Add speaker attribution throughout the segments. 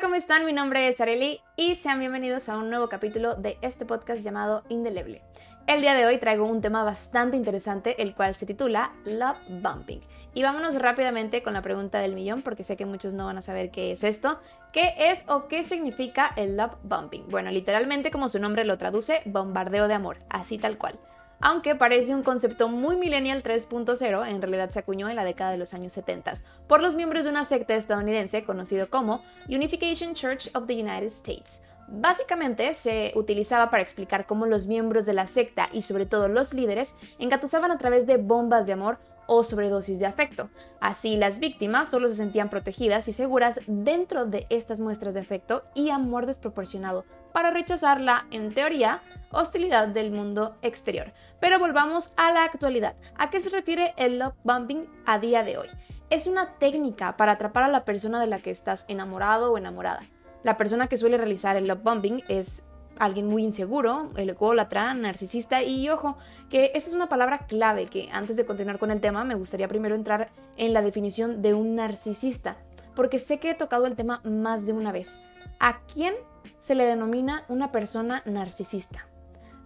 Speaker 1: ¿cómo están? Mi nombre es Areli y sean bienvenidos a un nuevo capítulo de este podcast llamado Indeleble. El día de hoy traigo un tema bastante interesante, el cual se titula Love Bumping. Y vámonos rápidamente con la pregunta del millón, porque sé que muchos no van a saber qué es esto. ¿Qué es o qué significa el Love Bumping? Bueno, literalmente como su nombre lo traduce, bombardeo de amor, así tal cual. Aunque parece un concepto muy millennial 3.0, en realidad se acuñó en la década de los años 70 por los miembros de una secta estadounidense conocido como Unification Church of the United States Básicamente se utilizaba para explicar cómo los miembros de la secta y sobre todo los líderes engatusaban a través de bombas de amor o sobredosis de afecto. Así las víctimas solo se sentían protegidas y seguras dentro de estas muestras de afecto y amor desproporcionado para rechazar la, en teoría, hostilidad del mundo exterior. Pero volvamos a la actualidad. ¿A qué se refiere el love bombing a día de hoy? Es una técnica para atrapar a la persona de la que estás enamorado o enamorada. La persona que suele realizar el love bombing es alguien muy inseguro, el ególatra, narcisista y ojo, que esa es una palabra clave que antes de continuar con el tema me gustaría primero entrar en la definición de un narcisista, porque sé que he tocado el tema más de una vez. ¿A quién se le denomina una persona narcisista?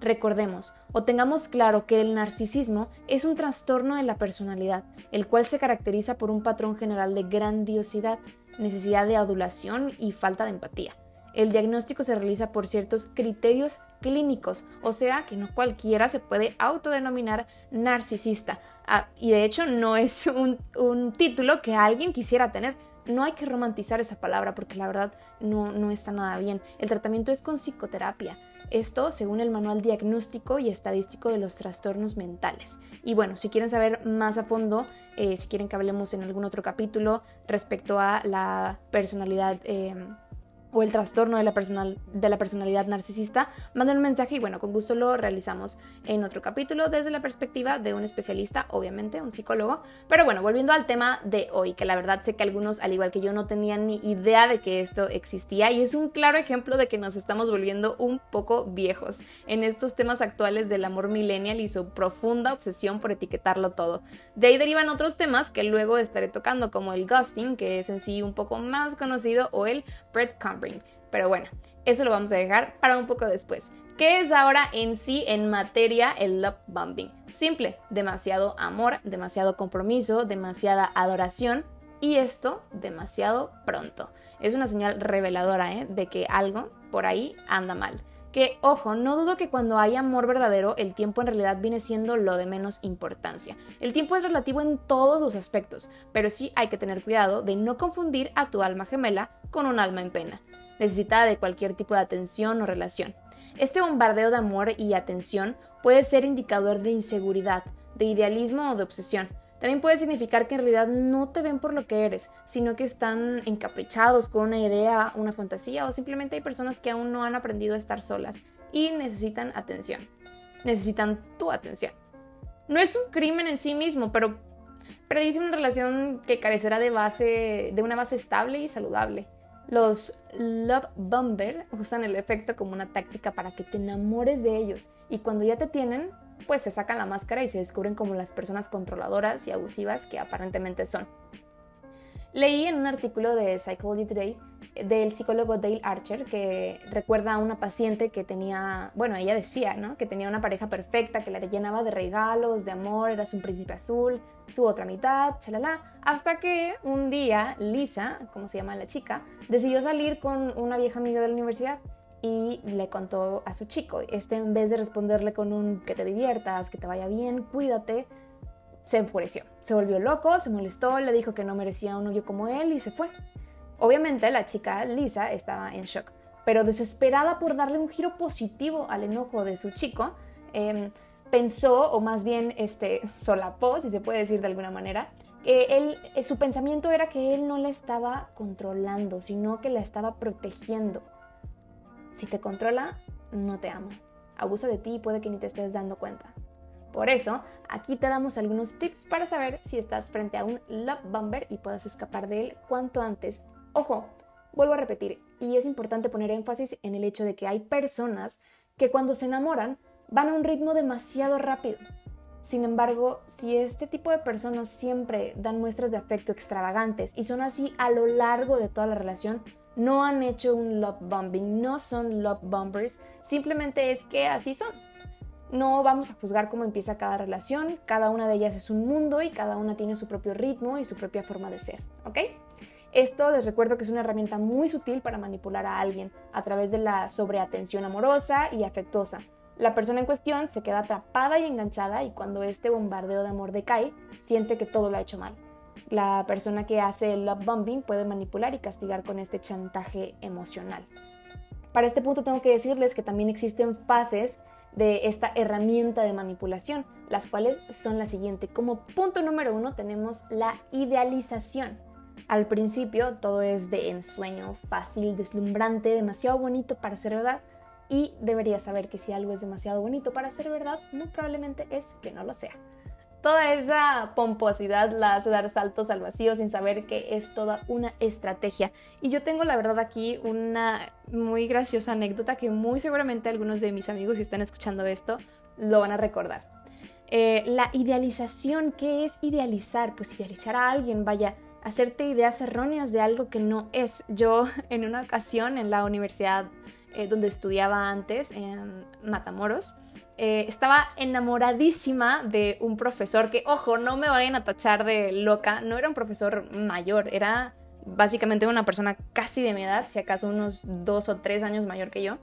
Speaker 1: Recordemos o tengamos claro que el narcisismo es un trastorno de la personalidad, el cual se caracteriza por un patrón general de grandiosidad, necesidad de adulación y falta de empatía. El diagnóstico se realiza por ciertos criterios clínicos, o sea que no cualquiera se puede autodenominar narcisista. Ah, y de hecho no es un, un, título que alguien quisiera tener. No hay que romantizar esa palabra porque la verdad no, no está nada bien. El tratamiento es con psicoterapia. Esto según el Manual Diagnóstico y Estadístico de los Trastornos Mentales. Y bueno, si quieren saber más a fondo, eh, si quieren que hablemos en algún otro capítulo respecto a la personalidad eh, o el trastorno de la, personalidad narcisista, manden un mensaje y bueno, con gusto lo realizamos en otro capítulo desde la perspectiva de un especialista, obviamente, un psicólogo. Pero bueno, volviendo al tema de hoy, que la verdad sé que algunos, al igual que yo, no tenían ni idea de que esto existía y es un claro ejemplo de que nos estamos volviendo un poco viejos en estos temas actuales del amor millennial y su profunda obsesión por etiquetarlo todo. De ahí derivan otros temas que luego estaré tocando, como el ghosting, que es en sí un poco más conocido, o el breadcrumbing pero bueno, eso lo vamos a dejar para un poco después. ¿Qué es ahora en sí en materia el love bombing? Simple, demasiado amor, demasiado compromiso, demasiada adoración y esto demasiado pronto. Es una señal reveladora ¿eh? de que algo por ahí anda mal. Que, ojo, no dudo que cuando hay amor verdadero, el tiempo en realidad viene siendo lo de menos importancia. El tiempo es relativo en todos los aspectos, pero sí hay que tener cuidado de no confundir a tu alma gemela con un alma en pena necesitada de cualquier tipo de atención o relación. Este bombardeo de amor y atención puede ser indicador de inseguridad, de idealismo o de obsesión. También puede significar que en realidad no te ven por lo que eres, sino que están encaprichados con una idea, una fantasía o simplemente hay personas que aún no han aprendido a estar solas y necesitan atención. Necesitan tu atención. No es un crimen en sí mismo, pero predice una relación que carecerá de base de una base estable y saludable. Los Love Bomber usan el efecto como una táctica para que te enamores de ellos y cuando ya te tienen, pues se sacan la máscara y se descubren como las personas controladoras y abusivas que aparentemente son. Leí en un artículo de Psychology Today del psicólogo Dale Archer que recuerda a una paciente que tenía, bueno, ella decía, ¿no? Que tenía una pareja perfecta, que la llenaba de regalos, de amor, era su príncipe azul, su otra mitad, chalala, hasta que un día Lisa, como se llama la chica, decidió salir con una vieja amiga de la universidad y le contó a su chico. Este en vez de responderle con un que te diviertas, que te vaya bien, cuídate, se enfureció, se volvió loco, se molestó, le dijo que no merecía un novio como él y se fue. Obviamente la chica Lisa estaba en shock, pero desesperada por darle un giro positivo al enojo de su chico, em, pensó, o más bien este, solapó, si se puede decir de alguna manera, que él, eh, su pensamiento era que él no la estaba controlando, sino que la estaba protegiendo. Si te controla, no te ama. Abusa de ti y puede que ni te estés dando cuenta. Por eso, aquí te damos algunos tips para saber si estás frente a un love bomber y puedas escapar de él cuanto antes. Ojo, vuelvo a repetir, y es importante poner énfasis en el hecho de que hay personas que cuando se enamoran van a un ritmo demasiado rápido. Sin embargo, si este tipo de personas siempre dan muestras de afecto extravagantes y son así a lo largo de toda la relación, no han hecho un love bombing, no son love bombers, simplemente es que así son. No vamos a juzgar cómo empieza cada relación, cada una de ellas es un mundo y cada una tiene su propio ritmo y su propia forma de ser, ¿ok? Esto les recuerdo que es una herramienta muy sutil para manipular a alguien a través de la sobreatención amorosa y afectuosa. La persona en cuestión se queda atrapada y enganchada y cuando este bombardeo de amor decae, siente que todo lo ha hecho mal. La persona que hace el love bombing puede manipular y castigar con este chantaje emocional. Para este punto tengo que decirles que también existen fases de esta herramienta de manipulación, las cuales son la siguiente. Como punto número uno tenemos la idealización. Al principio todo es de ensueño, fácil, deslumbrante, demasiado bonito para ser verdad. Y deberías saber que si algo es demasiado bonito para ser verdad, muy probablemente es que no lo sea toda esa pomposidad la hace dar saltos al vacío sin saber que es toda una estrategia. Y yo tengo la verdad aquí una muy graciosa anécdota que muy seguramente algunos de mis amigos si están escuchando esto lo van a recordar. Eh, la idealización, ¿qué es idealizar? Pues idealizar a alguien, vaya, hacerte ideas erróneas de algo que no es. Yo en una ocasión en la universidad eh, donde estudiaba antes, en Matamoros, eh, estaba enamoradísima de un profesor que, ojo, no me vayan a tachar de loca, no era un profesor mayor, era básicamente una persona casi de mi edad, si acaso unos dos o tres años mayor que yo.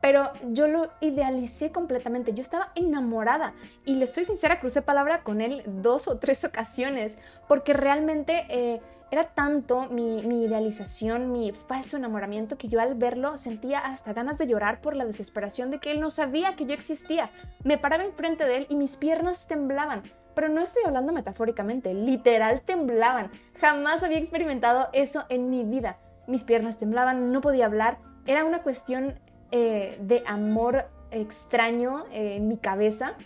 Speaker 1: Pero yo lo idealicé completamente, yo estaba enamorada y le soy sincera, crucé palabra con él dos o tres ocasiones porque realmente... Eh, era tanto mi, idealización, mi falso enamoramiento, que yo al verlo sentía hasta ganas de llorar por la desesperación de que él no sabía que yo existía. Me paraba enfrente de él y mis piernas temblaban. Pero no estoy hablando metafóricamente, literal temblaban. Jamás había experimentado eso en mi vida. Mis piernas temblaban, no podía hablar. Era una cuestión eh, de amor extraño eh, en mi cabeza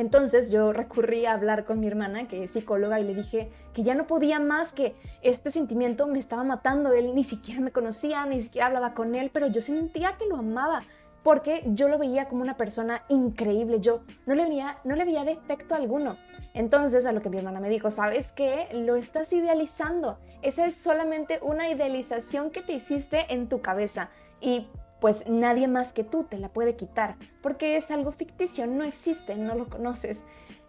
Speaker 1: entonces yo recurrí a hablar con mi hermana, que es psicóloga, y le dije que ya no podía más, que este sentimiento me estaba matando. Él ni siquiera me conocía, ni siquiera hablaba con él, pero yo sentía que lo amaba porque yo lo veía como una persona increíble. Yo no le veía, no le veía defecto alguno. Entonces, a lo que mi hermana me dijo, ¿sabes qué? Lo estás idealizando. Esa es solamente una idealización que te hiciste en tu cabeza. Y pues nadie más que tú te la puede quitar, porque es algo ficticio, no existe, no lo conoces.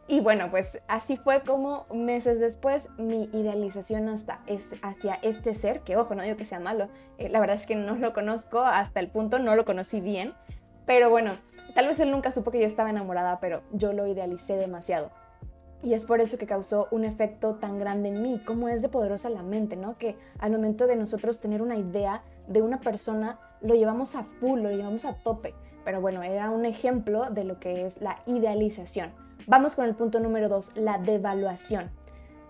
Speaker 1: Y bueno, pues así fue como meses después mi idealización hasta es, hacia este ser, que ojo, no digo que sea malo, eh, la verdad es que no lo conozco hasta el punto, no lo conocí bien, pero bueno, tal vez él nunca supo que yo estaba enamorada, pero yo lo idealicé demasiado. Y es por eso que causó un efecto tan grande en mí, como es de poderosa la mente, ¿no? Que al momento de nosotros tener una idea de una persona, lo llevamos a full, lo llevamos a tope. Pero bueno, era un ejemplo de lo que es la idealización. Vamos con el punto número dos, la devaluación.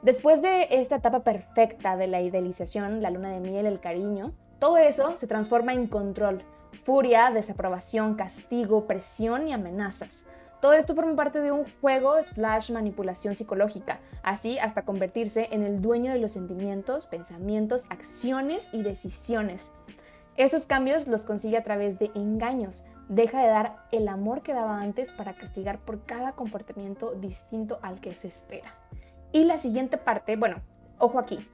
Speaker 1: Después de esta etapa perfecta de la idealización, la luna de miel, el cariño, todo eso se transforma en control, furia, desaprobación, castigo, presión y amenazas. Todo esto forma parte de un juego slash manipulación psicológica, así hasta convertirse en el dueño de los sentimientos, pensamientos, acciones y decisiones. Esos cambios los consigue a través de engaños. Deja de dar el amor que daba antes para castigar por cada comportamiento distinto al que se espera. Y la siguiente parte, bueno, ojo aquí.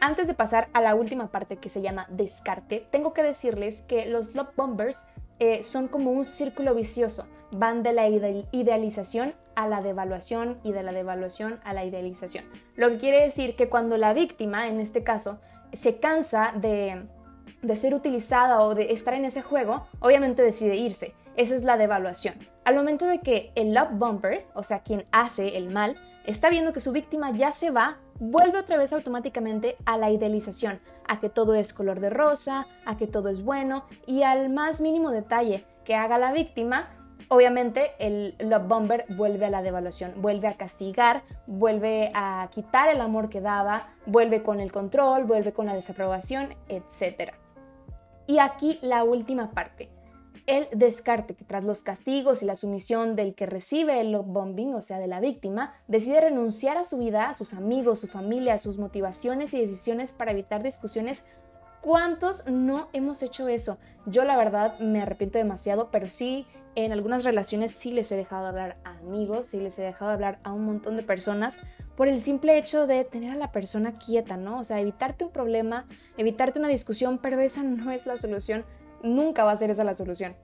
Speaker 1: Antes de pasar a la última parte que se llama descarte, tengo que decirles que los love bombers eh, son como un círculo vicioso van de la idealización a la devaluación y de la devaluación a la idealización. Lo que quiere decir que cuando la víctima, en este caso, se cansa de, de ser utilizada o de estar en ese juego, obviamente decide irse. Esa es la devaluación. Al momento de que el love bumper, o sea, quien hace el mal, está viendo que su víctima ya se va, vuelve otra vez automáticamente a la idealización, a que todo es color de rosa, a que todo es bueno y al más mínimo detalle que haga la víctima, obviamente el Love Bomber vuelve a la devaluación, vuelve a castigar, vuelve a quitar el amor que daba, vuelve con el control, vuelve con la desaprobación, etc. Y aquí la última parte, el descarte, que tras los castigos y la sumisión del que recibe el love bombing, o sea, de la víctima, decide renunciar a su vida, a sus amigos, su familia, a sus motivaciones y decisiones para evitar discusiones ¿Cuántos no hemos hecho eso? Yo la verdad me arrepiento demasiado, pero sí, en algunas relaciones sí les he dejado de hablar a amigos, sí les he dejado de hablar a un montón de personas por el simple hecho de tener a la persona quieta, ¿no? O sea, evitarte un problema, evitarte una discusión, pero esa no es la solución, nunca va a ser esa la solución.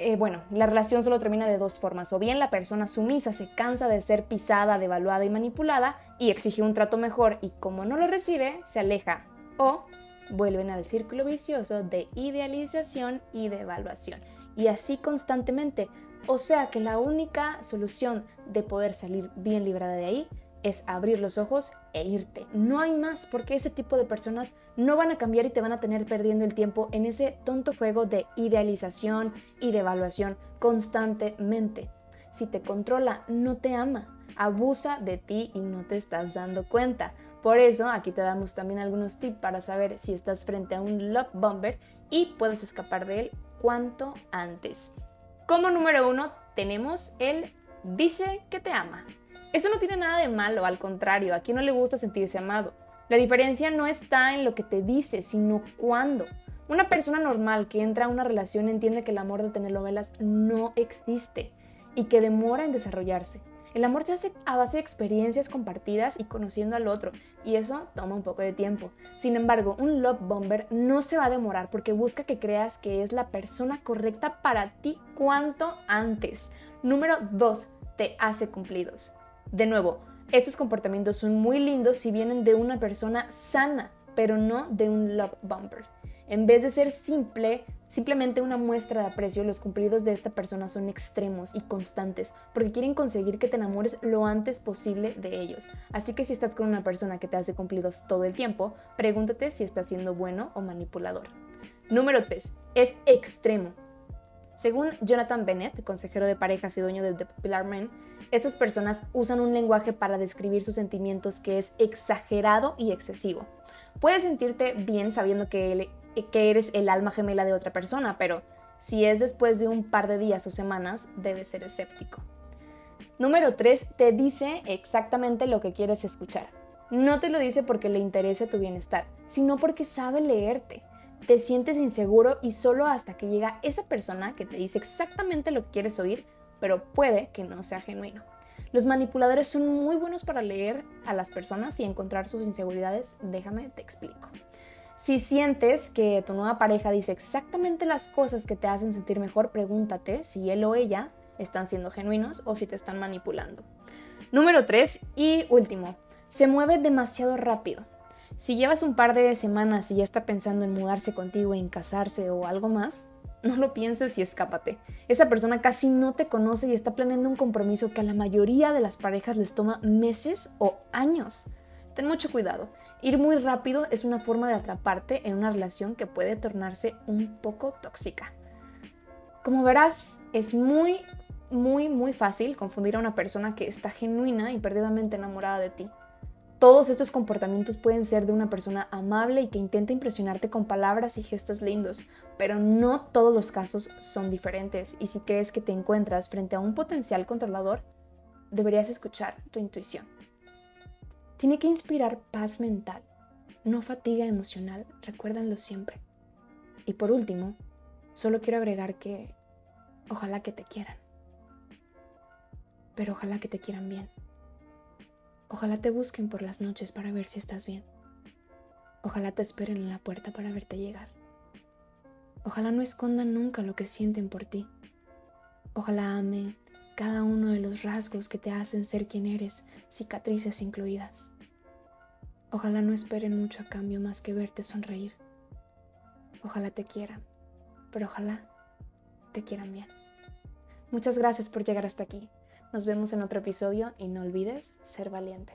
Speaker 1: Eh, bueno, la relación solo termina de dos formas. O bien la persona sumisa se cansa de ser pisada, devaluada y manipulada y exige un trato mejor y como no lo recibe, se aleja. O vuelven al círculo vicioso de idealización y de evaluación. Y así constantemente. O sea que la única solución de poder salir bien librada de ahí es abrir los ojos e irte. No hay más porque ese tipo de personas no van a cambiar y te van a tener perdiendo el tiempo en ese tonto juego de idealización y de evaluación constantemente. Si te controla, no te ama, abusa de ti y no te estás dando cuenta. Por eso aquí te damos también algunos tips para saber si estás frente a un love bomber y puedes escapar de él cuanto antes. Como número uno tenemos el dice que te ama. Eso no tiene nada de malo, al contrario, a quien no le gusta sentirse amado. La diferencia no está en lo que te dice, sino cuándo. Una persona normal que entra a una relación entiende que el amor de telenovelas no existe y que demora en desarrollarse. El amor se hace a base de experiencias compartidas y conociendo al otro, y eso toma un poco de tiempo. Sin embargo, un love bomber no se va a demorar porque busca que creas que es la persona correcta para ti cuanto antes. Número 2. Te hace cumplidos. De nuevo, estos comportamientos son muy lindos si vienen de una persona sana, pero no de un love bumper. En vez de ser simple, simplemente una muestra de aprecio, los cumplidos de esta persona son extremos y constantes, porque quieren conseguir que te enamores lo antes posible de ellos. Así que si estás con una persona que te hace cumplidos todo el tiempo, pregúntate si está siendo bueno o manipulador. Número 3. Es extremo. Según Jonathan Bennett, consejero de parejas y dueño de The Popular Men, estas personas usan un lenguaje para describir sus sentimientos que es exagerado y excesivo. Puedes sentirte bien sabiendo que, que eres el alma gemela de otra persona, pero si es después de un par de días o semanas, debes ser escéptico. Número 3. Te dice exactamente lo que quieres escuchar. No te lo dice porque le interese tu bienestar, sino porque sabe leerte te sientes inseguro y solo hasta que llega esa persona que te dice exactamente lo que quieres oír, pero puede que no sea genuino. Los manipuladores son muy buenos para leer a las personas y encontrar sus inseguridades. Déjame te explico. Si sientes que tu nueva pareja dice exactamente las cosas que te hacen sentir mejor, pregúntate si él o ella están siendo genuinos o si te están manipulando. Número 3 y último, se mueve demasiado rápido. Si llevas un par de semanas y ya está pensando en mudarse contigo, en casarse o algo más, no lo pienses y escápate. Esa persona casi no te conoce y está planeando un compromiso que a la mayoría de las parejas les toma meses o años. Ten mucho cuidado. Ir muy rápido es una forma de atraparte en una relación que puede tornarse un poco tóxica. Como verás, es muy, muy, muy fácil confundir a una persona que está genuina y perdidamente enamorada de ti todos estos comportamientos pueden ser de una persona amable y que intenta impresionarte con palabras y gestos lindos, pero no todos los casos son diferentes y si crees que te encuentras frente a un potencial controlador, deberías escuchar tu intuición. Tiene que inspirar paz mental, no fatiga emocional, recuérdanlo siempre. Y por último, solo quiero agregar que ojalá que te quieran, pero ojalá que te quieran bien. Ojalá te busquen por las noches para ver si estás bien. Ojalá te esperen en la puerta para verte llegar. Ojalá no escondan nunca lo que sienten por ti. Ojalá amen cada uno de los rasgos que te hacen ser quien eres, cicatrices incluidas. Ojalá no esperen mucho a cambio más que verte sonreír. Ojalá te quieran, pero ojalá te quieran bien. Muchas gracias por llegar hasta aquí. Nos vemos en otro episodio y no olvides ser valiente.